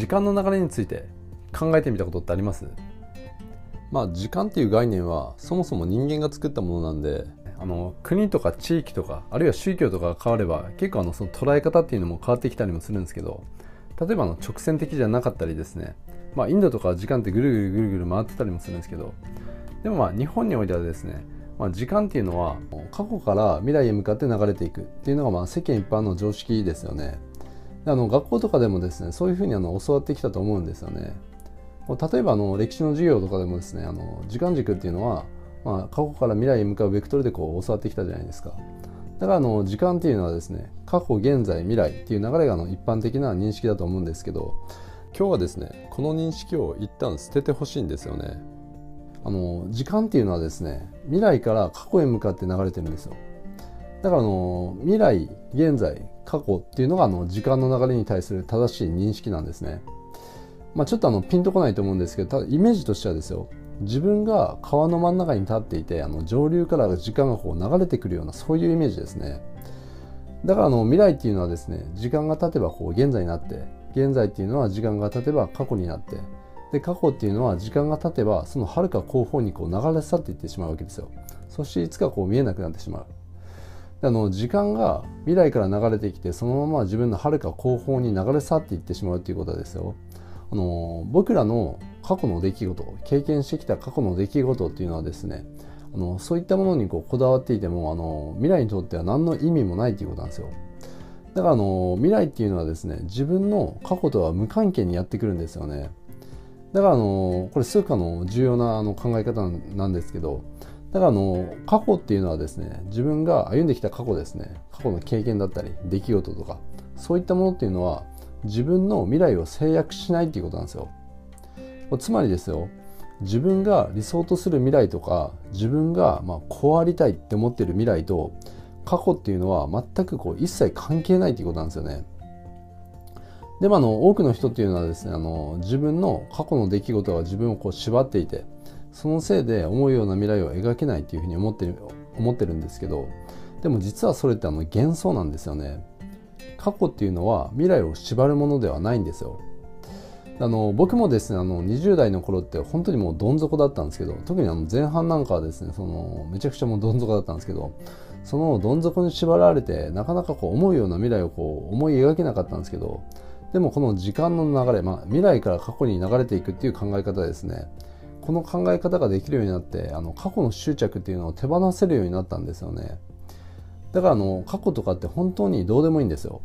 時間の流れについて考えてみたことってあります？まあ時間っていう概念はそもそも人間が作ったものなんであの国とか地域とかあるいは宗教とかが変われば結構あのその捉え方っていうのも変わってきたりもするんですけど例えばの直線的じゃなかったりですねまあインドとか時間ってぐるぐるぐるぐる回ってたりもするんですけどでもまあ日本においてはですねまあ、時間っていうのは過去から未来へ向かって流れていくっていうのがまあ世間一般の常識ですよね。あの学校とかでもですねそういうふうにあの教わってきたと思うんですよね。例えばあの歴史の授業とかでもですねあの時間軸っていうのは、まあ、過去から未来へ向かうベクトルでこう教わってきたじゃないですか。だからあの時間っていうのはですね過去現在未来っていう流れがあの一般的な認識だと思うんですけど今日はですねこの認識を一旦捨ててほしいんですよね。あの時間っていうのはですね未来から過去へ向かって流れてるんですよだからあの未来現在過去っていうのがあの時間の流れに対する正しい認識なんですね。まあちょっとあのピンとこないと思うんですけどただイメージとしてはですよ。自分が川の真ん中に立っていてあの上流から時間がこう流れてくるようなそういうイメージですね。だからあの未来っていうのはですね時間が経てばこう現在になって現在っていうのは時間が経てば過去になってで過去っていうのは時間が経てばその遥か後方にこう流れ去っていってしまうわけですよ。そしていつかこう見えなくなってしまう。あの時間が未来から流れてきてそのまま自分の遥か後方に流れ去っていってしまうということですよ。あの僕らの過去の出来事経験してきた過去の出来事っていうのはですねあのそういったものにこうこだわっていてもあの未来にとっては何の意味もないということなんですよ。だからあの未来っていうのはですね自分の過去とは無関係にやってくるんですよね。だからあのこれ数科の重要なあの考え方なんですけどだからあの過去っていうのはですね自分が歩んできた過去ですね過去の経験だったり出来事とかそういったものっていうのは自分の未来を制約しないっていうことなんですよ。つまりですよ自分が理想とする未来とか自分がまあこうありたいって思ってる未来と過去っていうのは全くこう一切関係ないっていうことなんですよね。でもあの多くの人っていうのはですねあの自分の過去の出来事が自分をこう縛っていてそのせいで思うような未来を描けないっていうふうに思ってる思ってるんですけどでも実はそれってあの幻想なんですよね。過去っていうのは未来を縛るものではないんですよ。あの僕もですねあの20代の頃って本当にもうどん底だったんですけど特にあの前半なんかはですねそのめちゃくちゃもうどん底だったんですけどそのどん底に縛られてなかなかこう思うような未来をこう思い描けなかったんですけどでもこの時間の流れ、まあ、未来から過去に流れていくっていう考え方ですね。この考え方ができるようになってあの過去の執着っていうのを手放せるようになったんですよね。だからあの過去とかって本当にどうでもいいんですよ。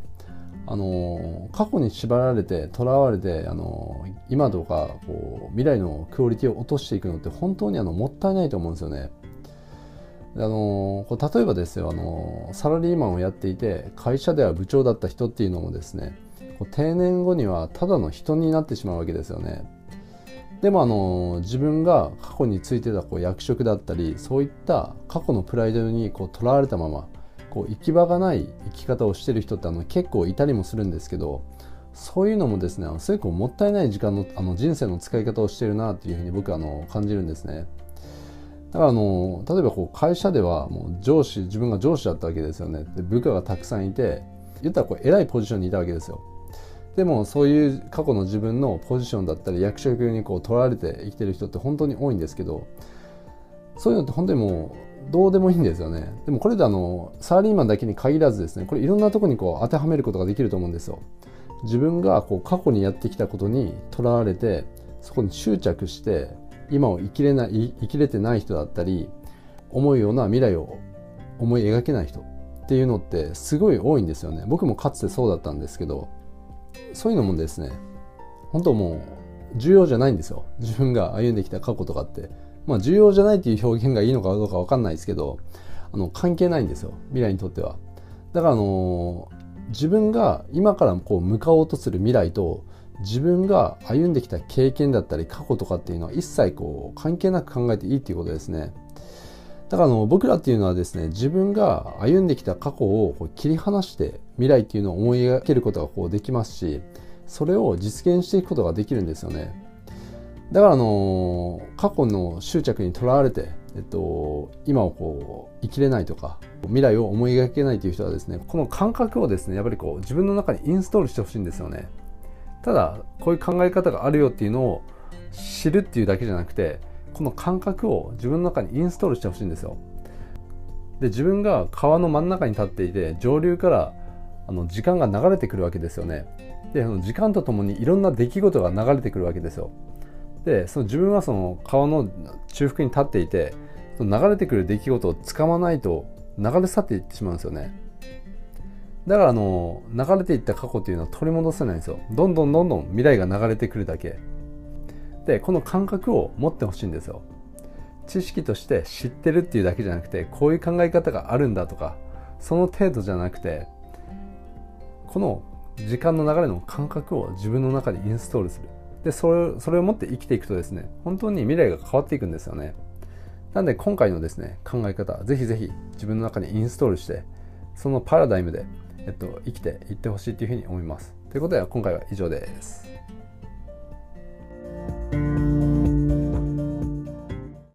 あの過去に縛られてとらわれてあの今とかこう未来のクオリティを落としていくのって本当にあのもったいないと思うんですよね。あのこう例えばですよあのサラリーマンをやっていて会社では部長だった人っていうのもですね定年後にはただの人になってしまうわけですよね。でもあの自分が過去についてたこう役職だったりそういった過去のプライドにこうとらわれたままこう行き場がない生き方をしてる人ってあの結構いたりもするんですけどそういうのもですねすごくもったいない時間のあの人生の使い方をしてるなっていうふうに僕あの感じるんですね。だからあの例えばこう会社ではもう上司自分が上司だったわけですよねで部下がたくさんいて言ったらこう偉いポジションにいたわけですよでもそういう過去の自分のポジションだったり役職にこう取られて生きてる人って本当に多いんですけどそういうのって本当にもうどうでもいいんですよね。でもこれであのサラリーマンだけに限らずですねこれいろんなとこにこう当てはめることができると思うんですよ。自分がこう過去にやってきたことにとらわれてそこに執着して今を生きれない生きれてない人だったり思うような未来を思い描けない人っていうのってすごい多いんですよね。僕もかつてそうだったんですけどそういうのもですね本当もう重要じゃないんですよ。自分が歩んできた過去とかって。まあ重要じゃないっていう表現がいいのかどうか分かんないですけどあの関係ないんですよ。未来にとっては。だからあの自分が今からこう向かおうとする未来と自分が歩んできた経験だったり過去とかっていうのは一切こう関係なく考えていいっていうことですね。だからあの僕らっていうのはですね自分が歩んできた過去をこう切り離して未来っていうのを思い描けることがこうできますしそれを実現していくことができるんですよね。だからあの過去の執着にとらわれて、えっと、今をこう生きれないとか未来を思い描けないという人はですねこの感覚をですねやっぱりこう自分の中にインストールしてほしいんですよね。ただこういう考え方があるよっていうのを知るっていうだけじゃなくてこの感覚を自分の中にインストールしてほしいんですよ。で自分が川の真ん中に立っていて上流からあの時間が流れてくるわけですよね。でその時間とともにいろんな出来事が流れてくるわけですよ。でその自分はその川の中腹に立っていてその流れてくる出来事をつかまないと流れ去っていってしまうんですよね。だからあの流れていった過去っていうのは取り戻せないんですよ。どんどんどんどん未来が流れてくるだけ。でこの感覚を持ってほしいんですよ。知識として知ってるっていうだけじゃなくてこういう考え方があるんだとかその程度じゃなくてこの時間の流れの感覚を自分の中にインストールする。でそれそれを持って生きていくとですね本当に未来が変わっていくんですよね。なんで今回のですね考え方ぜひぜひ自分の中にインストールしてそのパラダイムで、えっと、生きていってほしいというふうに思います。ということで今回は以上です。